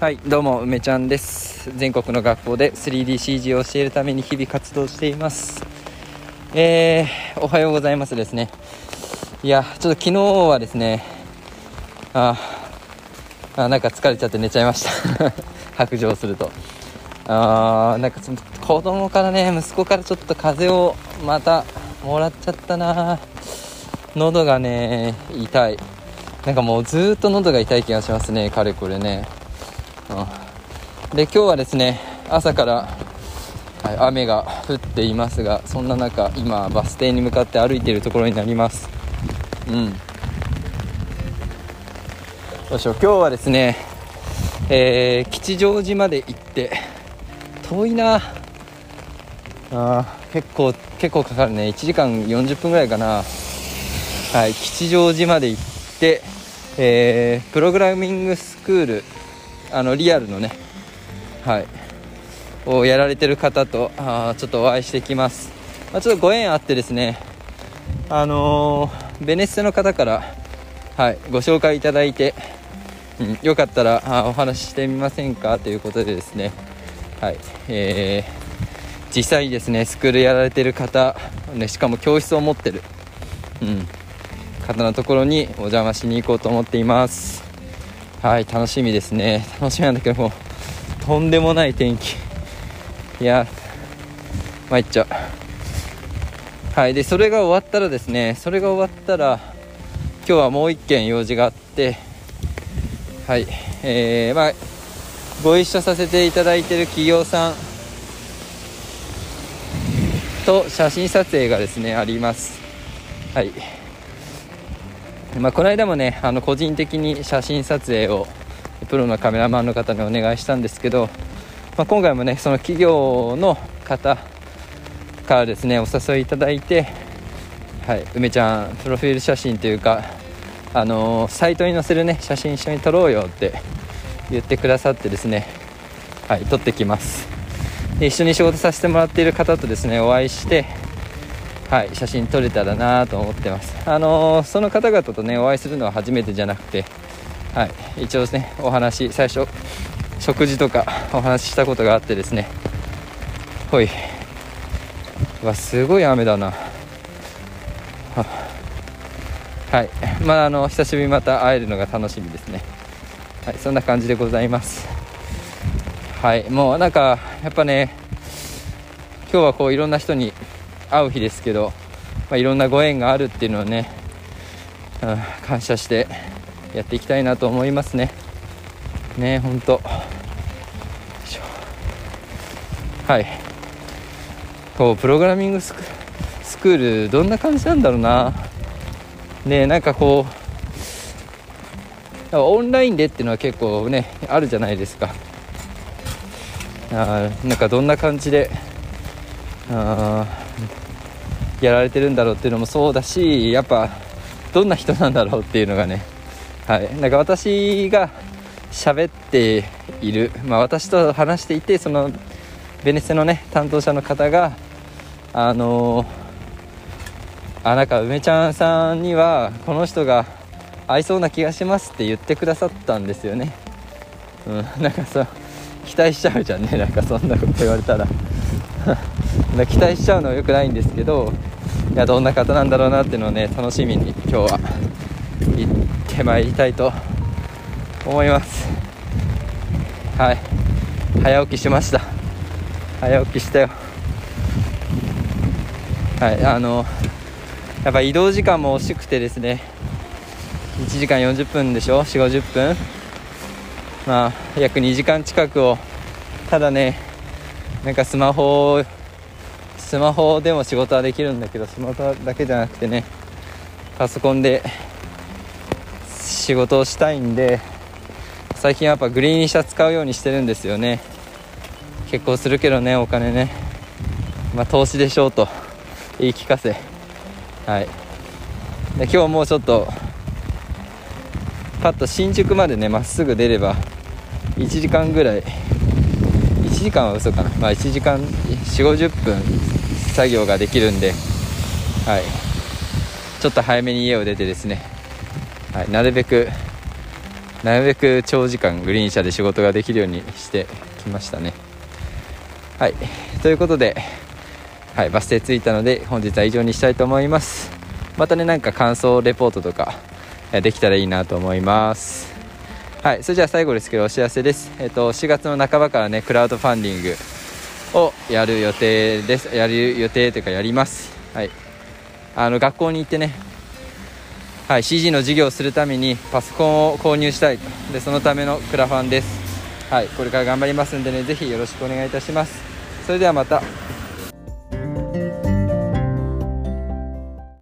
はいどうも梅ちゃんです。全国の学校で 3DCG を教えるために日々活動しています。えー、おはようございますですね。いやちょっと昨日はですねああなんか疲れちゃって寝ちゃいました。白状すると。あーなんか子供からね息子からちょっと風邪をまたもらっちゃったな。喉がね痛い。なんかもうずっと喉が痛い気がしますねかれこれね、で今日はですね朝から、はい、雨が降っていますがそんな中今バス停に向かって歩いているところになります。うん。どうしよう今日はですね、えー、吉祥寺まで行って遠いな。あ結構結構かかるね。1時間40分ぐらいかな。はい吉祥寺まで行って、えー、プログラミングスクールあのリアルのねはい。をやられてる方とあちょっとお会いしてきます、まあ、ちょっとご縁あってですねあのー、ベネッセの方からはいご紹介いただいて、うん、よかったらあお話ししてみませんか？ということでですねはいえー、実際にですねスクールやられてる方、ね、しかも教室を持ってる、うん、方のところにお邪魔しに行こうと思っています。はい楽しみですね。楽しみなんだけどもとんでもない天気。いや参っちゃう。はいでそれが終わったらですねそれが終わったら今日はもう1件用事があってはいえー、まあご一緒させていただいている企業さんと写真撮影がですねあります。はい。まあ、この間もねあの個人的に写真撮影をプロのカメラマンの方にお願いしたんですけど、まあ、今回もねその企業の方からですねお誘いいただいて、はい、梅ちゃんプロフィール写真というか、あのー、サイトに載せるね写真一緒に撮ろうよって言ってくださってですね、はい、撮ってきます。で一緒に仕事させてもらっている方とですねお会いしてはい、写真撮れたらなと思ってます、あのー、その方々とねお会いするのは初めてじゃなくて、はい、一応ですねお話最初食事とかお話ししたことがあってですね。ほい。うわすごい雨だな。はい。まああの久しぶりにまた会えるのが楽しみですね。はいそんな感じでございます。はいもうなんかやっぱね今日はこういろんな人に会う日ですけど、まあ、いろんなご縁があるっていうのをね、うん、感謝してやっていきたいなと思いますね。ね本当。はい。こうプログラミングスクスクールどんな感じなんだろうな。ねなんかこうオンラインでっていうのは結構ねあるじゃないですか。あなんかどんな感じであやられてるんだろうっていうのもそうだしやっぱどんな人なんだろうっていうのがね。はい。なんか私が喋っている、まあ、私と話していてそのベネッセのね担当者の方があのー、あなんか梅ちゃんさんにはこの人が合いそうな気がしますって言ってくださったんですよね。うん。なんかさ期待しちゃうじゃんね。なんかそんなこと言われたら。期待しちゃうのは良くないんですけどいやどんな方なんだろうなっていうのをね楽しみに今日は行ってまいりたいと思います。はい。早起きしました。早起きしたよ。はい。あのやっぱ移動時間も惜しくてですね1時間40分でしょ？4 5 0分？まあ約2時間近くをただねなんかスマホスマホでも仕事はできるんだけどスマホだけじゃなくてねパソコンで仕事をしたいんで最近やっぱグリーン車使うようにしてるんですよね。結構するけどねお金ね。まあ投資でしょうと言い聞かせ。はい。で今日もうちょっとパッと新宿までねまっすぐ出れば1時間ぐらい1時間は嘘かな。まあ1時間4 5 0分作業ができるんで、はい、ちょっと早めに家を出てですね、はい、なるべくなるべく長時間グリーン車で仕事ができるようにしてきましたね。はい。ということで、はい、バス停着いたので本日は以上にしたいと思います。またねなんか感想レポートとかできたらいいなと思います。はい。それじゃあ最後ですけどお知らせです。えっ、と4月の半ばからねクラウドファンディングをやる予定です。やる予定というかやります。はい。あの学校に行ってね。はい、CG の授業をするためにパソコンを購入したいでそのためのクラファンです。はい。これから頑張りますんでね。ぜひよろしくお願いいたします。それではまた。